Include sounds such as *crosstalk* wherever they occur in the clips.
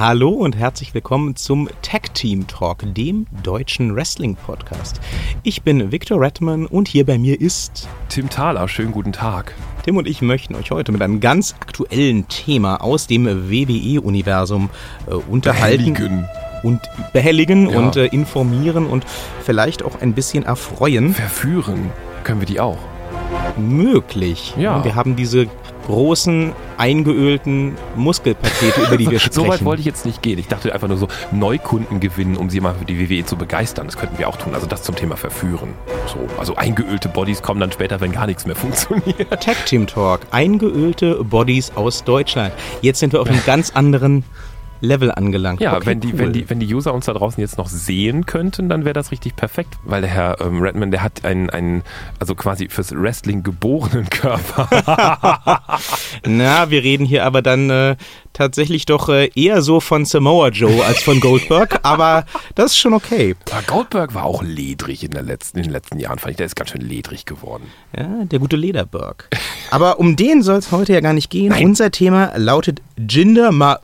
Hallo und herzlich willkommen zum Tag Team Talk, dem deutschen Wrestling Podcast. Ich bin Victor Redman und hier bei mir ist Tim Thaler. Schönen guten Tag. Tim und ich möchten euch heute mit einem ganz aktuellen Thema aus dem WWE-Universum äh, unterhalten. Behelligen. Und behelligen Ja. und äh, informieren und vielleicht auch ein bisschen erfreuen. Verführen können wir die auch. Möglich. Ja. Wir haben diese großen, eingeölten Muskelpakete, über die *laughs* wir sprechen. So weit wollte ich jetzt nicht gehen. Ich dachte einfach nur so, Neukunden gewinnen, um sie mal für die WWE zu begeistern. Das könnten wir auch tun. Also das zum Thema Verführen. So, also eingeölte Bodies kommen dann später, wenn gar nichts mehr *laughs* funktioniert. Tag Team Talk, eingeölte Bodies aus Deutschland. Jetzt sind wir auf einem *laughs* ganz anderen Level angelangt. Ja, Okay, wenn, die, cool. wenn, die, wenn die User uns da draußen jetzt noch sehen könnten, dann wäre das richtig perfekt. Weil der Herr ähm, Redman, der hat einen, einen, also quasi fürs Wrestling geborenen *laughs* Körper. *laughs* Na, wir reden hier aber dann äh, tatsächlich doch äh, eher so von Samoa Joe als von Goldberg, *laughs* aber das ist schon okay. Aber Goldberg war auch ledrig in, letzten, in den letzten Jahren, fand ich. Der ist ganz schön ledrig geworden. Ja, der gute Lederberg. Aber um den soll es heute ja gar nicht gehen. Unser Thema lautet Jinder Mahal.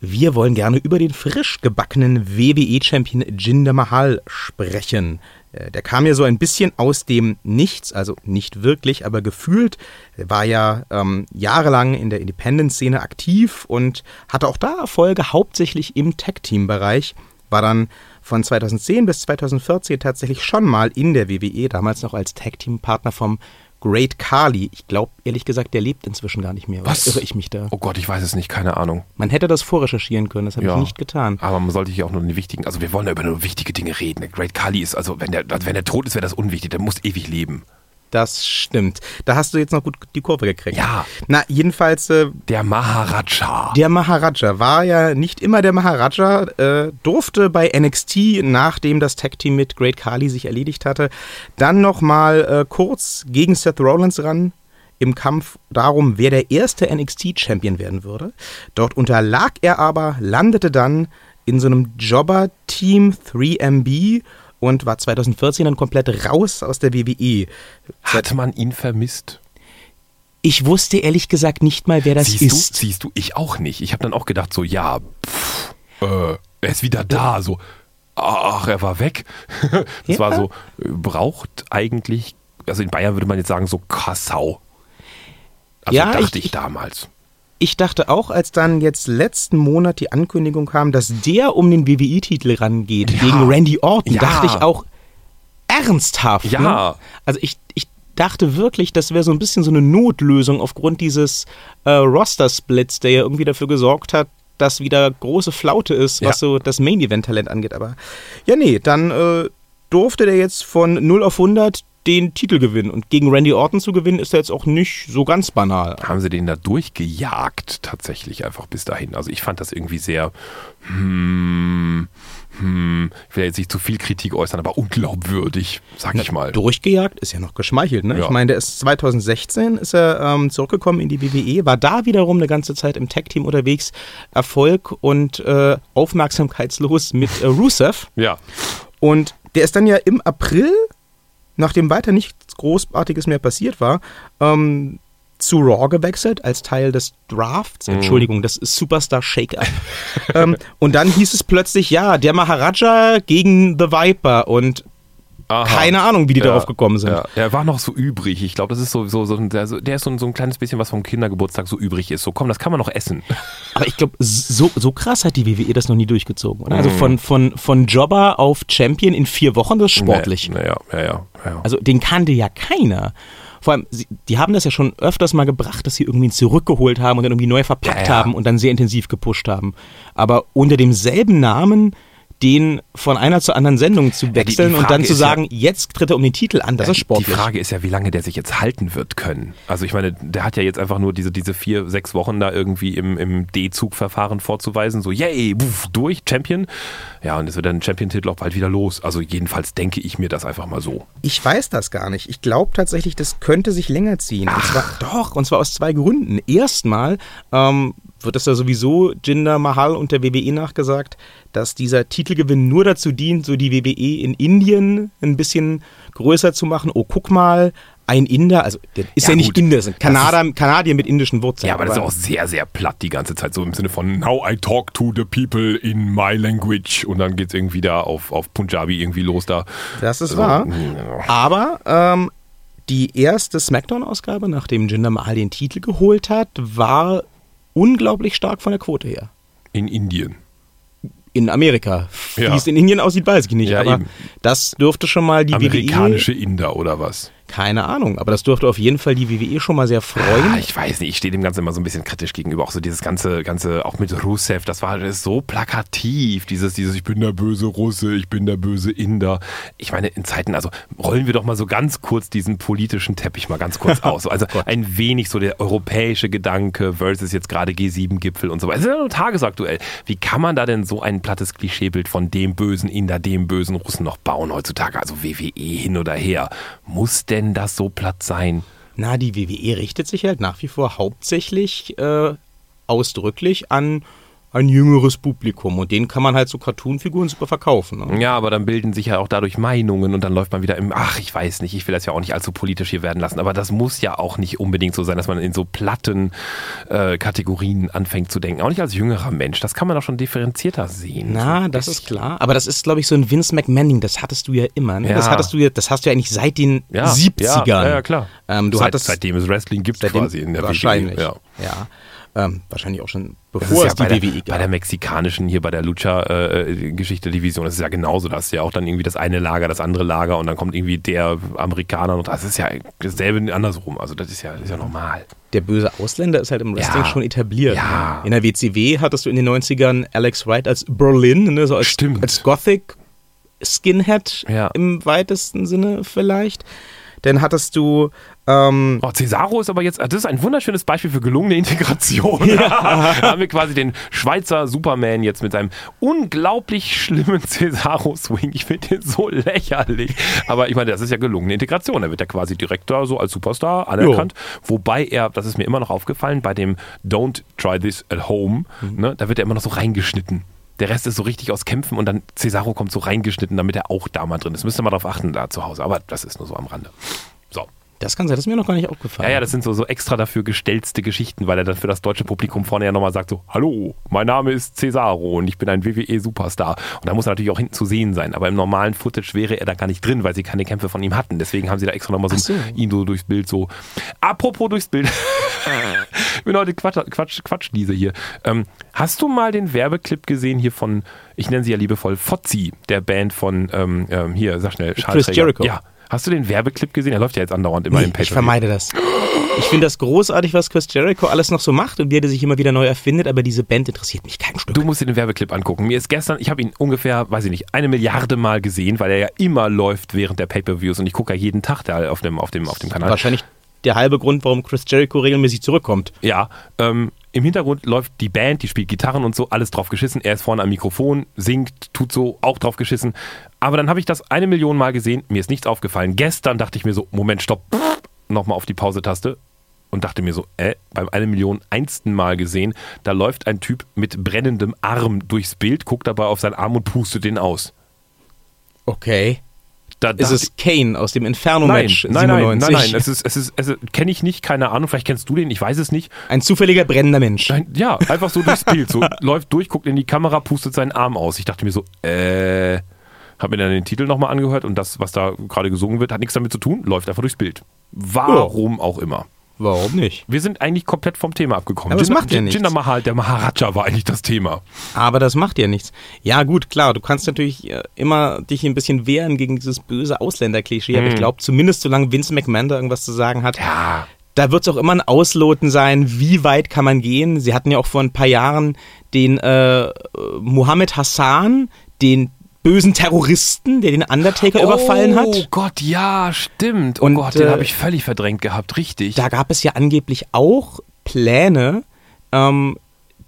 Wir wollen gerne über den frisch gebackenen WWE-Champion Jinder Mahal sprechen. Äh, Der kam ja so ein bisschen aus dem Nichts, also nicht wirklich, aber gefühlt. War ja ähm, jahrelang in der Independent-Szene aktiv und hatte auch da Erfolge, hauptsächlich im Tag-Team-Bereich. War dann von 2010 bis 2014 tatsächlich schon mal in der WWE, damals noch als Tag-Team-Partner vom Great Khali. Ich glaube, ehrlich gesagt, der lebt inzwischen gar nicht mehr. Was? irre ich mich da? Oh Gott, ich weiß es nicht, keine Ahnung. Man hätte das vorrecherchieren können, das habe ich nicht getan. Aber man sollte hier auch nur die wichtigen, also wir wollen ja über nur wichtige Dinge reden. Great Kali ist, also wenn der, wenn der tot ist, wäre das unwichtig, der muss ewig leben. Das stimmt. Da hast du jetzt noch gut die Kurve gekriegt. Ja. Na, jedenfalls, äh, Der Maharaja. der Maharaja war ja nicht immer der Maharaja, äh, durfte bei NXT, nachdem das Tag-Team mit Great Khali sich erledigt hatte, dann nochmal äh, kurz gegen Seth Rollins ran im Kampf darum, wer der erste NXT-Champion werden würde. Dort unterlag er aber, landete dann in so einem Jobber-Team 3MB und war 2014 dann komplett raus aus der WWE. Hat man ihn vermisst? Ich wusste ehrlich gesagt nicht mal, wer das siehst ist. du? Siehst du? Ich auch nicht. Ich habe dann auch gedacht so, ja, pff, äh, er ist wieder da. So, ach, er war weg. *laughs* Das Ja. war so, äh, braucht eigentlich, also in Bayern würde man jetzt sagen so Kassau. Also Ja, dachte ich- ich, damals. Ich dachte auch, als dann jetzt letzten Monat die Ankündigung kam, dass der um den WWE-Titel rangeht Ja. gegen Randy Orton, Ja. dachte ich auch ernsthaft. Ja. Ne? Also ich, ich dachte wirklich, das wäre so ein bisschen so eine Notlösung aufgrund dieses äh, Roster-Splits, der ja irgendwie dafür gesorgt hat, dass wieder große Flaute ist, was Ja. so das Main-Event-Talent angeht. Aber ja, nee, dann äh, durfte der jetzt von 0 auf 100 den Titel gewinnen. Und gegen Randy Orton zu gewinnen, ist ja jetzt auch nicht so ganz banal. haben sie den da durchgejagt, tatsächlich einfach bis dahin. Also ich fand das irgendwie sehr, hm, hm, ich will jetzt nicht zu viel Kritik äußern, aber unglaubwürdig, sag ich mal. Durchgejagt ist ja noch geschmeichelt, ne? Ja. Ich meine, der ist 2016 ist er ähm, zurückgekommen in die WWE, war da wiederum eine ganze Zeit im Tag-Team unterwegs, Erfolg und äh, aufmerksamkeitslos mit äh, Rusev. Ja, Und der ist dann ja im April, nachdem weiter nichts Großartiges mehr passiert war, ähm, zu Raw gewechselt als Teil des Drafts. Entschuldigung, das ist Superstar Shake-Up. *laughs* ähm, und dann hieß es plötzlich, ja, der Maharaja gegen The Viper und Aha. keine Ahnung, wie die darauf gekommen sind. Ja, er war noch so übrig. Ich glaube, das ist so, so, so, ein- der, ist so, so ein kleines bisschen, was vom Kindergeburtstag so übrig ist. So, komm, das kann man noch essen. *laughs* Aber ich glaube, so, so krass hat die WWE das noch nie durchgezogen. Oder? Mhm. Also von, von, von Jobber auf Champion in vier Wochen, das ist sportlich. Naja, ja, ja, ja. Also den kannte ja keiner. Vor allem, die haben das ja schon öfters mal gebracht, dass sie irgendwie zurückgeholt haben und dann irgendwie neu verpackt Ja, ja. haben und dann sehr intensiv gepusht haben. Aber unter demselben Namen den von einer zur anderen Sendung zu die- wechseln die und dann zu ist ja- sagen, jetzt tritt er um den Titel an, das ist die sportlich. Frage ist ja, wie lange der sich jetzt halten wird können. Also ich meine, der hat ja jetzt einfach nur diese, diese vier, sechs Wochen da irgendwie im, im D-Zug-Verfahren vorzuweisen. So, yay, wuff, durch, Champion. Ja, und es wird dann Champion-Titel auch bald wieder los. Also jedenfalls denke ich mir das einfach mal so. Ich weiß das gar nicht. Ich glaube tatsächlich, das könnte sich länger ziehen. Und zwar, doch, und zwar aus zwei Gründen. Erstmal ähm, wird es ja sowieso Jinder Mahal und der WWE nachgesagt, dass dieser Titelgewinn nur dazu dient, so die WWE in Indien ein bisschen größer zu machen. Oh, guck mal, ein Inder, also der ist ja, Ja, nicht. Inder, sind Kanadier, Kanadier mit indischen Wurzeln. Ja, aber das ist auch sehr, sehr platt die ganze Zeit. So im Sinne von Now I talk to the people in my language. Und dann geht's irgendwie da auf, auf Punjabi irgendwie los da. Das ist So, wahr. ja. Aber ähm, die erste Smackdown-Ausgabe, nachdem Jinder Mahal den Titel geholt hat, war unglaublich stark von der Quote her. In Indien. In Amerika. Ja. Wie es in Indien aussieht, weiß ich nicht. Ja, aber eben. das dürfte schon mal die. Amerikanische Inder oder was? Keine Ahnung, aber das dürfte auf jeden Fall die WWE schon mal sehr freuen. Ah, ich weiß nicht, ich stehe dem Ganzen immer so ein bisschen kritisch gegenüber. Auch so dieses ganze, ganze, auch mit Rusev, das war das ist so plakativ. Dieses, dieses, ich bin der böse Russe, ich bin der böse Inder. Ich meine, in Zeiten, also rollen wir doch mal so ganz kurz diesen politischen Teppich mal ganz kurz *laughs* aus. Also ein wenig so der europäische Gedanke versus jetzt gerade G7-Gipfel und so weiter. Es ist ja nur tagesaktuell. Wie kann man da denn so ein plattes Klischeebild von dem bösen Inder, dem bösen Russen noch bauen heutzutage? Also WWE hin oder her. Muss denn das so platt sein? Na, die WWE richtet sich halt nach wie vor hauptsächlich äh, ausdrücklich an ein jüngeres Publikum und denen kann man halt so Cartoonfiguren super verkaufen. Ne? Ja, aber dann bilden sich ja auch dadurch Meinungen und dann läuft man wieder im, ach, ich weiß nicht, ich will das ja auch nicht allzu politisch hier werden lassen, aber das muss ja auch nicht unbedingt so sein, dass man in so platten äh, Kategorien anfängt zu denken. Auch nicht als jüngerer Mensch, das kann man auch schon differenzierter sehen. Na, So das ist klar. Aber das ist, glaube ich, so ein Vince McMahon, das hattest du ja immer. Ne? Ja. Das hattest du ja, das hast du ja eigentlich seit den Ja, 70ern. Ja, ja, klar. Ähm, du Seit, hattest seitdem es Wrestling gibt seitdem quasi in der wahrscheinlich. Ja. ja. Ähm, wahrscheinlich auch schon Das bevor ist es ja die bei, WWE der, gab. bei der mexikanischen, hier bei der Lucha-Geschichte-Division, das ist ja genauso. Da hast du ja auch dann irgendwie das eine Lager, das andere Lager und dann kommt irgendwie der Amerikaner und das ist ja dasselbe andersrum. Also das ist ja, das ist ja normal. der böse Ausländer ist halt im Wrestling Ja. schon etabliert. Ja. Ne? In der WCW hattest du in den 90ern Alex Wright als Berlin, ne? so als, Stimmt. als Gothic Skinhead Ja. im weitesten Sinne vielleicht. Dann hattest du ähm, Oh, Cesaro ist aber jetzt, das ist ein wunderschönes Beispiel für gelungene Integration. *laughs* *laughs* da haben wir quasi den Schweizer Superman jetzt mit seinem unglaublich schlimmen Cesaro-Swing. Ich finde den so lächerlich. Aber ich meine, das ist ja gelungene Integration. Er wird ja quasi direkt da so als Superstar anerkannt. Wobei er, das ist mir immer noch aufgefallen, bei dem Don't Try This at Home, ne, da wird er immer noch so reingeschnitten. Der Rest ist so richtig aus Kämpfen und dann Cesaro kommt so reingeschnitten, damit er auch da mal drin ist. Müsst ihr mal drauf achten da zu Hause. Aber das ist nur so am Rande. Das kann sein, das ist mir noch gar nicht aufgefallen. Ja, ja, das sind so, so extra dafür gestellte Geschichten, weil er dann für das deutsche Publikum vorne ja nochmal sagt so, hallo, mein Name ist Cesaro und ich bin ein WWE-Superstar. Und da muss er natürlich auch hinten zu sehen sein. Aber im normalen Footage wäre er da gar nicht drin, weil sie keine Kämpfe von ihm hatten. Deswegen haben sie da extra nochmal so, so. ihn so durchs Bild so. Apropos durchs Bild. *laughs* ich bin heute Quatsch, Quatsch, Quatsch diese hier. Ähm, hast du mal den Werbeclip gesehen hier von, ich nenne sie ja liebevoll, Fozzi, der Band von, ähm, ähm, hier, sag schnell, Schallträger. Jericho. Ja. Hast du den Werbeclip gesehen? Er läuft ja jetzt andauernd immer Nee, im ich Pay-Per-View. vermeide das. Ich finde das großartig, was Chris Jericho alles noch so macht und wie er sich immer wieder neu erfindet, aber diese Band interessiert mich kein Stück. Du musst dir den Werbeclip angucken. Mir ist gestern, ich habe ihn ungefähr, weiß ich nicht, eine Milliarde Mal gesehen, weil er ja immer läuft während der Pay-Per-Views und ich gucke ja jeden Tag da auf dem, auf dem, auf dem Kanal. Wahrscheinlich der halbe Grund, warum Chris Jericho regelmäßig zurückkommt. Ja, ähm, im Hintergrund läuft die Band, die spielt Gitarren und so, alles drauf geschissen. Er ist vorne am Mikrofon, singt, tut so, auch drauf geschissen. Aber dann habe ich das eine Million Mal gesehen, mir ist nichts aufgefallen. Gestern dachte ich mir so, Moment, stopp, nochmal auf die Pause-Taste und dachte mir so, äh, beim eine Million einsten Mal gesehen, da läuft ein Typ mit brennendem Arm durchs Bild, guckt dabei auf seinen Arm und pustet den aus. Okay. Da Ist dachte es Kane aus dem Inferno-Match Nein, nein, nein, 97? nein, nein. Es ist, es ist, es ist kenne ich nicht, keine Ahnung. Vielleicht kennst du den, ich weiß es nicht. Ein zufälliger brennender Mensch. Nein, ja, einfach so durchs Bild. So *laughs* läuft durch, guckt in die Kamera, pustet seinen Arm aus. Ich dachte mir so, äh, hab mir dann den Titel nochmal angehört und das, was da gerade gesungen wird, hat nichts damit zu tun, läuft einfach durchs Bild. Warum auch immer. Warum nicht? Wir sind eigentlich komplett vom Thema abgekommen. Aber das Jinder- macht ja nichts. Jinder Mahal, der Maharaja war eigentlich das Thema. Aber das macht ja nichts. Ja, gut, klar, du kannst natürlich äh, immer dich ein bisschen wehren gegen dieses böse Ausländerklischee, aber ich glaube, zumindest solange Vince McMahon da irgendwas zu sagen hat, Ja. da wird es auch immer ein Ausloten sein, wie weit kann man gehen. Sie hatten ja auch vor ein paar Jahren den äh, Mohammed Hassan, den bösen Terroristen, der den Undertaker überfallen Oh hat. Gott, ja, stimmt. Oh Und, Gott, den äh, habe ich völlig verdrängt gehabt, richtig. Da gab es ja angeblich auch Pläne, ähm,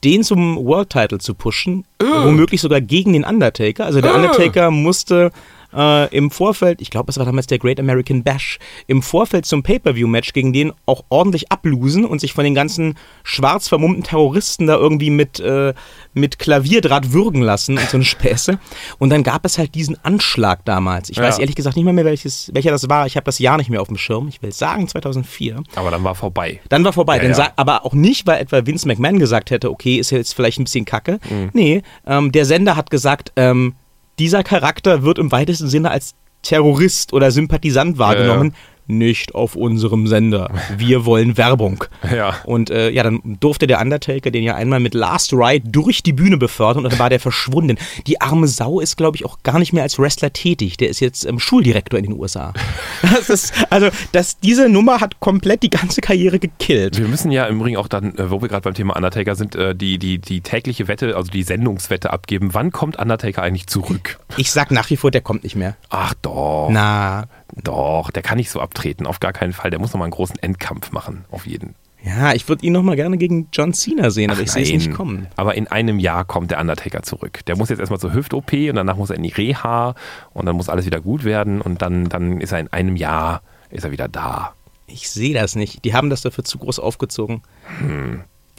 den zum World Title zu pushen, womöglich sogar gegen den Undertaker. Also der Undertaker musste äh, im Vorfeld, ich glaube, es war damals der Great American Bash, im Vorfeld zum Pay-Per-View-Match gegen den auch ordentlich ablosen und sich von den ganzen schwarz vermummten Terroristen da irgendwie mit, äh, mit Klavierdraht würgen lassen und so eine Späße. Und dann gab es halt diesen Anschlag damals. Ich Ja. weiß ehrlich gesagt nicht mal mehr, welches, welcher das war. Ich habe das Jahr nicht mehr auf dem Schirm. Ich will sagen 2004. Aber dann war vorbei. Dann war vorbei. Ja, Dann ja. aber auch nicht, weil etwa Vince McMahon gesagt hätte, okay, ist jetzt vielleicht ein bisschen kacke. Mhm. Nee, ähm, der Sender hat gesagt, ähm, dieser Charakter wird im weitesten Sinne als Terrorist oder Sympathisant wahrgenommen. Nicht auf unserem Sender. Wir wollen Werbung. *laughs* Ja. Und äh, ja, dann durfte der Undertaker den ja einmal mit Last Ride durch die Bühne befördern und dann war der verschwunden. Die arme Sau ist, glaube ich, auch gar nicht mehr als Wrestler tätig. Der ist jetzt ähm, Schuldirektor in den USA. *laughs* Das ist, also, das, diese Nummer hat komplett die ganze Karriere gekillt. Wir müssen ja im Ring auch dann, äh, wo wir gerade beim Thema Undertaker sind, äh, die, die, die tägliche Wette, also die Sendungswette abgeben. Wann kommt Undertaker eigentlich zurück? Ich sag nach wie vor, der kommt nicht mehr. Ach doch, Na, doch, der kann nicht so abtreten, auf gar keinen Fall. Der muss nochmal einen großen Endkampf machen, auf jeden. ja, ich würde ihn noch mal gerne gegen John Cena sehen, aber Ach ich sehe es nicht kommen. Aber in einem Jahr kommt der Undertaker zurück. Der muss jetzt erstmal zur Hüft-OP und danach muss er in die Reha und dann muss alles wieder gut werden und dann, dann ist er in einem Jahr ist er wieder da. Ich sehe das nicht. Die haben das dafür zu groß aufgezogen.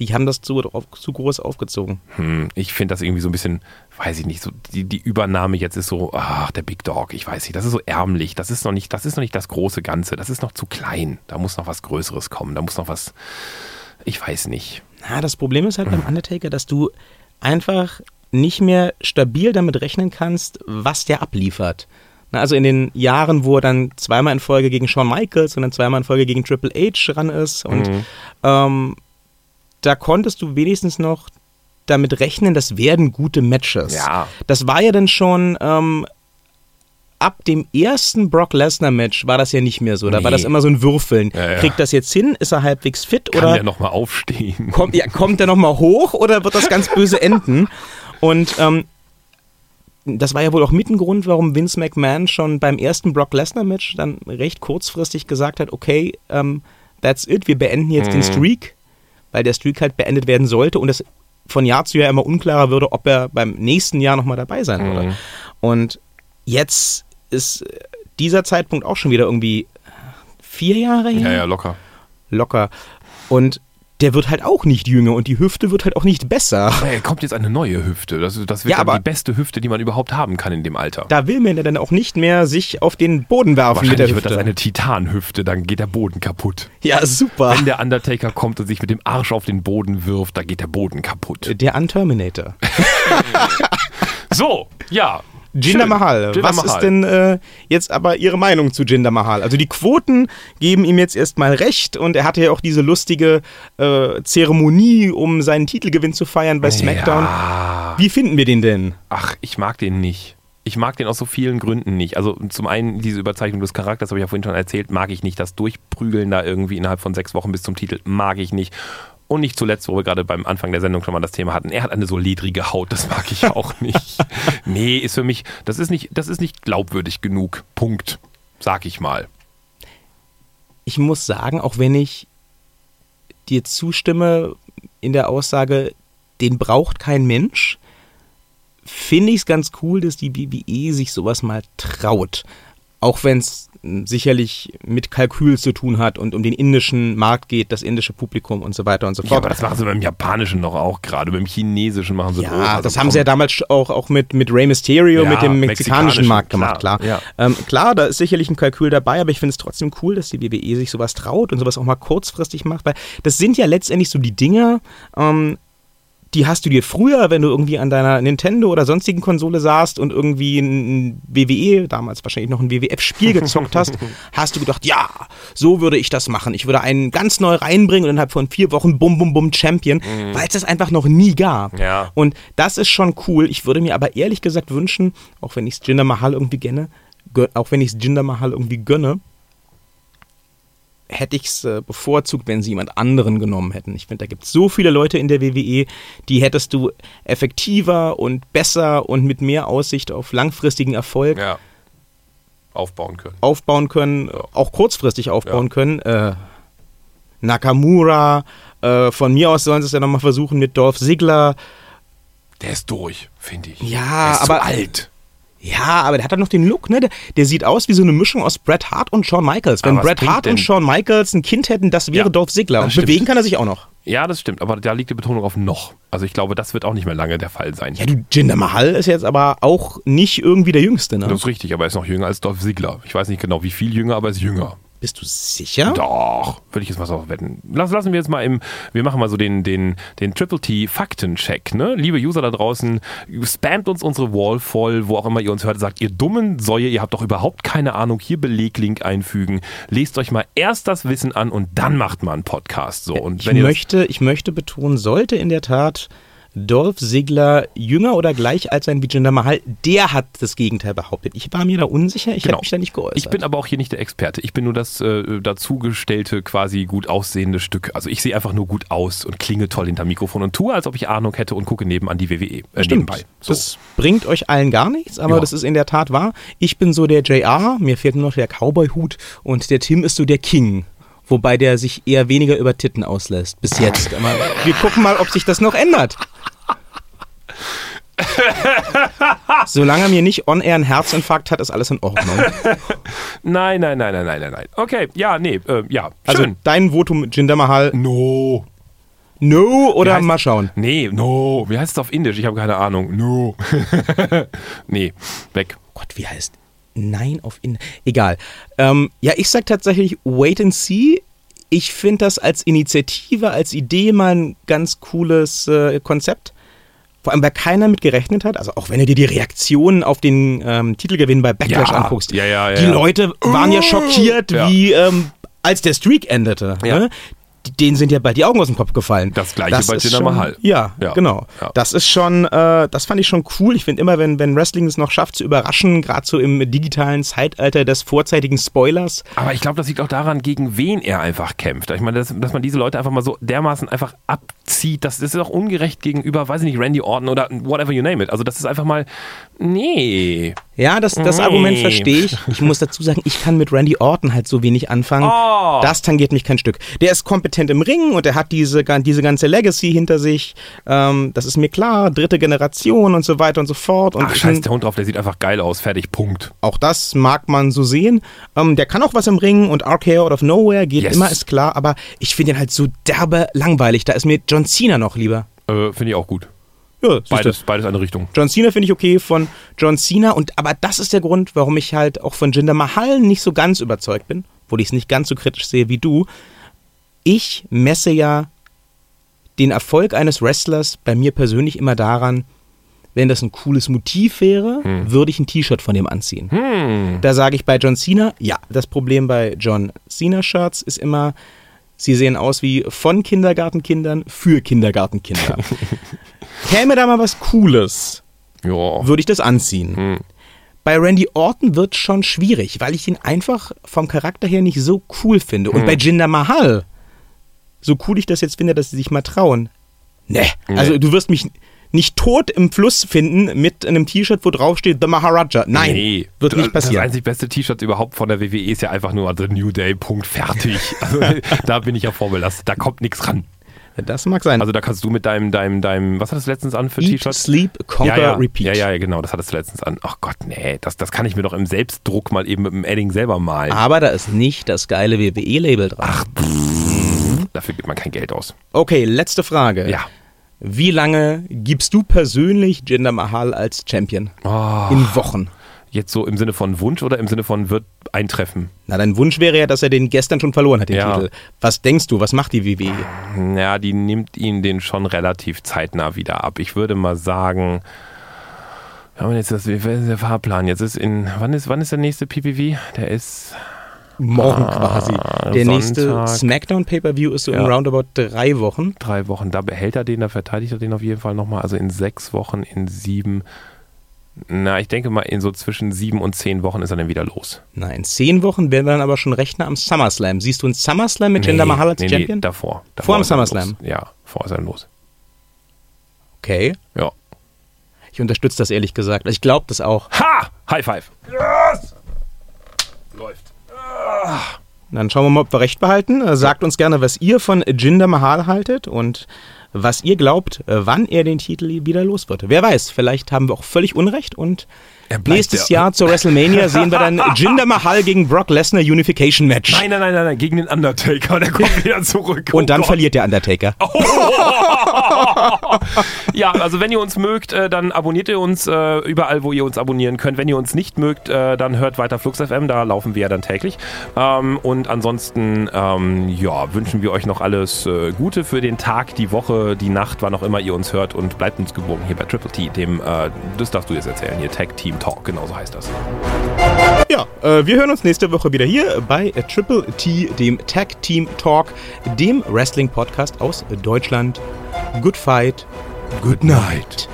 Die haben das zu, zu groß aufgezogen. Hm, ich finde das irgendwie so ein bisschen, weiß ich nicht, so die, die Übernahme jetzt ist so, ach, der Big Dog, ich weiß nicht, das ist so ärmlich, das ist noch nicht, das ist noch nicht das große Ganze, das ist noch zu klein. Da muss noch was Größeres kommen, da muss noch was, ich weiß nicht. Na, das Problem ist halt beim Undertaker, dass du einfach nicht mehr stabil damit rechnen kannst, was der abliefert. Also in den Jahren, wo er dann zweimal in Folge gegen Shawn Michaels und dann zweimal in Folge gegen Triple H ran ist und ähm, da konntest du wenigstens noch damit rechnen, das werden gute Matches. Ja. Das war ja dann schon ähm, ab dem ersten Brock Lesnar Match war das ja nicht mehr so. Da war Nee. das immer so ein Würfeln. Ja, ja. Kriegt das jetzt hin? Ist er halbwegs fit Kann oder der nochmal aufstehen? kommt, ja, kommt der nochmal hoch oder wird das ganz böse enden? Und ähm, das war ja wohl auch mit ein Grund, warum Vince McMahon schon beim ersten Brock Lesnar Match dann recht kurzfristig gesagt hat, okay, ähm, that's it, wir beenden jetzt den Streak, weil der Streak halt beendet werden sollte und es von Jahr zu Jahr immer unklarer würde, ob er beim nächsten Jahr nochmal dabei sein würde. Und jetzt ist dieser Zeitpunkt auch schon wieder irgendwie vier Jahre her Ja, ja, locker. locker. Und der wird halt auch nicht jünger und die Hüfte wird halt auch nicht besser. Hey, kommt jetzt eine neue Hüfte. Das, das wird Ja, dann aber- die beste Hüfte, die man überhaupt haben kann in dem Alter. Da will man ja dann auch nicht mehr sich auf den Boden werfen mit der Wahrscheinlich Hüfte. wird das eine Titanhüfte, dann geht der Boden kaputt. ja, super. Wenn der Undertaker kommt und sich mit dem Arsch auf den Boden wirft, da geht der Boden kaputt. Der Unterminator. *laughs* So, ja. Jinder Schön. Mahal. Jinder Was Mahal. ist denn äh, jetzt aber Ihre Meinung zu Jinder Mahal? Also die Quoten geben ihm jetzt erstmal recht und er hatte ja auch diese lustige äh, Zeremonie, um seinen Titelgewinn zu feiern bei SmackDown. Ja. Wie finden wir den denn? Ach, ich mag den nicht. Ich mag den aus so vielen Gründen nicht. Also zum einen diese Überzeichnung des Charakters, habe ich ja vorhin schon erzählt, mag ich nicht. Das Durchprügeln da irgendwie innerhalb von sechs Wochen bis zum Titel mag ich nicht. Und nicht zuletzt, wo wir gerade beim Anfang der Sendung schon mal das Thema hatten, er hat eine so ledrige Haut, das mag ich auch nicht. *laughs* nee, ist für mich, das ist nicht, das ist nicht glaubwürdig genug. Punkt. Sag ich mal. ich muss sagen, auch wenn ich dir zustimme in der Aussage, den braucht kein Mensch, finde ich es ganz cool, dass die WWE sich sowas mal traut. Auch wenn es sicherlich mit Kalkül zu tun hat und um den indischen Markt geht, das indische Publikum und so weiter und so Ja, fort. aber das machen sie beim Japanischen noch auch gerade. Beim Chinesischen machen sie Ja, auch. Also das haben sie ja damals auch, auch mit, mit Rey Mysterio, Ja, mit dem mexikanischen mexikanischen, Markt gemacht, klar. klar, Ähm, klar, da ist sicherlich ein Kalkül dabei, aber ich finde es trotzdem cool, dass die WWE sich sowas traut und sowas auch mal kurzfristig macht, weil das sind ja letztendlich so die Dinge, ähm, die hast du dir früher, wenn du irgendwie an deiner Nintendo oder sonstigen Konsole saßt und irgendwie ein WWE, damals wahrscheinlich noch ein WWF-Spiel gezockt hast, *laughs* hast du gedacht, ja, so würde ich das machen. Ich würde einen ganz neu reinbringen und innerhalb von vier Wochen bum bum bum Champion, weil es das einfach noch nie gab. Ja. Und das ist schon cool. Ich würde mir aber ehrlich gesagt wünschen, auch wenn ich es Jinder Mahal irgendwie gönne, gö- auch wenn ich es Jinder Mahal irgendwie gönne, hätte ich es äh, bevorzugt, wenn sie jemand anderen genommen hätten. Ich finde, da gibt es so viele Leute in der WWE, die hättest du effektiver und besser und mit mehr Aussicht auf langfristigen Erfolg Ja. Aufbauen können. aufbauen können, auch kurzfristig aufbauen können. Äh, Nakamura, äh, von mir aus sollen sie es ja nochmal versuchen mit Dolph Ziggler. Der ist durch, finde ich. Ja, aber- alt. Ja, aber der hat dann noch den Look, ne? Der, der sieht aus wie so eine Mischung aus Bret Hart und Shawn Michaels. Wenn Bret Hart denn- und Shawn Michaels ein Kind hätten, das wäre Ja, Dolph Ziggler. Und stimmt. bewegen kann er sich auch noch. Ja, das stimmt, aber da liegt die Betonung auf noch. Also ich glaube, das wird auch nicht mehr lange der Fall sein. Ja, du, Jinder Mahal ist jetzt aber auch nicht irgendwie der Jüngste, ne? Das ist richtig, aber er ist noch jünger als Dolph Ziggler. Ich weiß nicht genau, wie viel jünger, aber er ist jünger. Bist du sicher? Doch, würde ich jetzt mal so wetten. Lass, lassen wir jetzt mal im, wir machen mal so den, den, den Triple T Faktencheck, ne? Liebe User da draußen, spamt uns unsere Wall voll, wo auch immer ihr uns hört, sagt, ihr dummen Säue, ihr habt doch überhaupt keine Ahnung, hier Beleglink einfügen, lest euch mal erst das Wissen an und dann macht mal einen Podcast, so. Und Ich möchte, ich möchte betonen, sollte in der Tat Dolph Ziggler jünger oder gleich alt sein wie Jinder Mahal, der hat das Gegenteil behauptet. Ich war mir da unsicher, ich Genau. habe mich da nicht geäußert. Ich bin aber auch hier nicht der Experte. Ich bin nur das äh, dazugestellte, quasi gut aussehende Stück. Also ich sehe einfach nur gut aus und klinge toll hinter Mikrofon und tue, als ob ich Ahnung hätte und gucke nebenan die WWE. Äh, Stimmt. nebenbei. So. Das bringt euch allen gar nichts, aber Ja. das ist in der Tat wahr. Ich bin so der JR, mir fehlt nur noch der Cowboy-Hut und der Tim ist so der King. Wobei der sich eher weniger über Titten auslässt, bis jetzt. Aber wir gucken mal, ob sich das noch ändert. Solange er mir nicht on-air einen Herzinfarkt hat, ist alles in Ordnung. Nein, nein, nein, nein, nein, nein, nein. Okay, ja, nee, äh, ja, Also schön. dein Votum Jinder Mahal, no. no oder heißt- mal schauen. Nee, no. Wie heißt es auf Indisch? Ich habe keine Ahnung. No. *laughs* nee, weg. Gott, wie heißt? Nein auf in. Egal. Ähm, ja, ich sag tatsächlich Wait and See. Ich finde das als Initiative, als Idee mal ein ganz cooles äh, Konzept. Vor allem, weil keiner mit gerechnet hat. Also auch wenn du dir die Reaktionen auf den ähm, Titelgewinn bei Backlash Ja, anguckst. ja, ja, ja, die. Leute waren ja schockiert, Ja. wie ähm, als der Streak endete. Ja. Ne? Denen sind ja bald die Augen aus dem Kopf gefallen. Das gleiche bei ist Jinder Mahal. Ja, Ja. genau. Ja. Das ist schon, äh, das fand ich schon cool. Ich finde immer, wenn, wenn Wrestling es noch schafft zu überraschen, gerade so im digitalen Zeitalter des vorzeitigen Spoilers. Aber ich glaube, das liegt auch daran, gegen wen er einfach kämpft. Ich meine, dass, dass man diese Leute einfach mal so dermaßen einfach abzieht, das ist auch ungerecht gegenüber, weiß ich nicht, Randy Orton oder whatever you name it. Also das ist einfach mal, nee. Ja, das, das Nee. Argument verstehe ich. Ich muss dazu sagen, ich kann mit Randy Orton halt so wenig anfangen. Oh. Das tangiert mich kein Stück. Der ist kompetent im Ring und er hat diese, diese ganze Legacy hinter sich. Ähm, das ist mir klar. Dritte Generation und so weiter und so fort. Und Ach, scheiß der Hund drauf, der sieht einfach geil aus. Fertig, Punkt. Auch das mag man so sehen. Ähm, der kann auch was im Ring und RKO out of nowhere geht Yes. immer, ist klar. Aber ich finde ihn halt so derbe langweilig. Da ist mir John Cena noch lieber. Äh, Finde ich auch gut. Ja. Beides, beides eine Richtung. John Cena finde ich okay von John Cena. Und, aber das ist der Grund, warum ich halt auch von Jinder Mahal nicht so ganz überzeugt bin. Obwohl ich es nicht ganz so kritisch sehe wie du. Ich messe ja den Erfolg eines Wrestlers bei mir persönlich immer daran, wenn das ein cooles Motiv wäre, würde ich ein T-Shirt von dem anziehen. Da sage ich bei John Cena, ja. Das Problem bei John Cena-Shirts ist immer, sie sehen aus wie von Kindergartenkindern für Kindergartenkinder. *laughs* Käme da mal was Cooles, Ja. würde ich das anziehen. Bei Randy Orton wird schon schwierig, weil ich ihn einfach vom Charakter her nicht so cool finde. Und bei Jinder Mahal, so cool ich das jetzt finde, dass sie sich mal trauen. Ne, also du wirst mich nicht tot im Fluss finden mit einem T-Shirt, wo drauf steht The Maharaja. Nein, Nee, wird nicht Das passieren. einzig beste T-Shirt überhaupt von der WWE ist ja einfach nur The New Day, Punkt, fertig. *laughs* Also, da bin ich ja vorbelastet, da kommt nichts ran. Das mag sein. Also da kannst du mit deinem, deinem, deinem, was hattest du letztens an für Eat, T-Shirts? Sleep, Conquer, ja, ja. Repeat. Ja, ja, genau, das hattest du letztens an. Ach Gott, nee, das, das kann ich mir doch im Selbstdruck mal eben mit dem Edding selber malen. Aber da ist nicht das geile WWE-Label drauf. Ach, Dafür gibt man kein Geld aus. Okay, letzte Frage. Ja. Wie lange gibst du persönlich Jinder Mahal als Champion? Oh, In Wochen. Jetzt so im Sinne von Wunsch oder im Sinne von wird eintreffen? Na, dein Wunsch wäre ja, dass er den gestern schon verloren hat, den Ja. Titel. Was denkst du, was macht die? WWE? Ja, die nimmt ihn den schon relativ zeitnah wieder ab. Ich würde mal sagen, wir haben jetzt das, wie ist der Fahrplan? Jetzt ist in, wann ist, wann ist der nächste PPV? Der ist, Morgen quasi. Der nächste Sonntag. SmackDown Pay-Per-View ist so in Ja. roundabout drei Wochen. drei Wochen. Da behält er den, da verteidigt er den auf jeden Fall nochmal. Also in sechs Wochen, in sieben. Na, ich denke mal, in so zwischen sieben und zehn Wochen ist er dann wieder los. Na, in zehn Wochen werden wir dann aber schon rechnen am SummerSlam. Siehst du einen SummerSlam mit Jinder Mahal als nee, Champion? Nee, davor. davor Vor er SummerSlam? los. Ja, vor ist er los. Okay. Ja. Ich unterstütze das ehrlich gesagt. Ich glaube das auch. Ha! High five. Yes! Läuft. Dann schauen wir mal, ob wir recht behalten. Sagt uns gerne, was ihr von Jinder Mahal haltet und was ihr glaubt, äh, wann er den Titel wieder los wird. Wer weiß, vielleicht haben wir auch völlig Unrecht und nächstes ja. Jahr zur WrestleMania sehen wir dann *laughs* Jinder Mahal gegen Brock Lesnar Unification Match. Nein, nein, nein, nein, nein gegen den Undertaker. Der kommt *laughs* wieder zurück. Oh und dann Gott. verliert der Undertaker. *laughs* Oh. ja, also wenn ihr uns mögt, äh, dann abonniert ihr uns äh, überall, wo ihr uns abonnieren könnt. Wenn ihr uns nicht mögt, äh, dann hört weiter Flux FM, da laufen wir ja dann täglich. Ähm, und ansonsten, ähm, ja, wünschen wir euch noch alles Gute für den Tag, die Woche, die Nacht, wann auch immer ihr uns hört und bleibt uns gewogen hier bei Triple T, dem, das darfst du jetzt erzählen, hier Tag Team Talk, genau so heißt das. Ja, äh, wir hören uns nächste Woche wieder hier bei Triple T, dem Tag Team Talk, dem Wrestling Podcast aus Deutschland. Good fight, good night.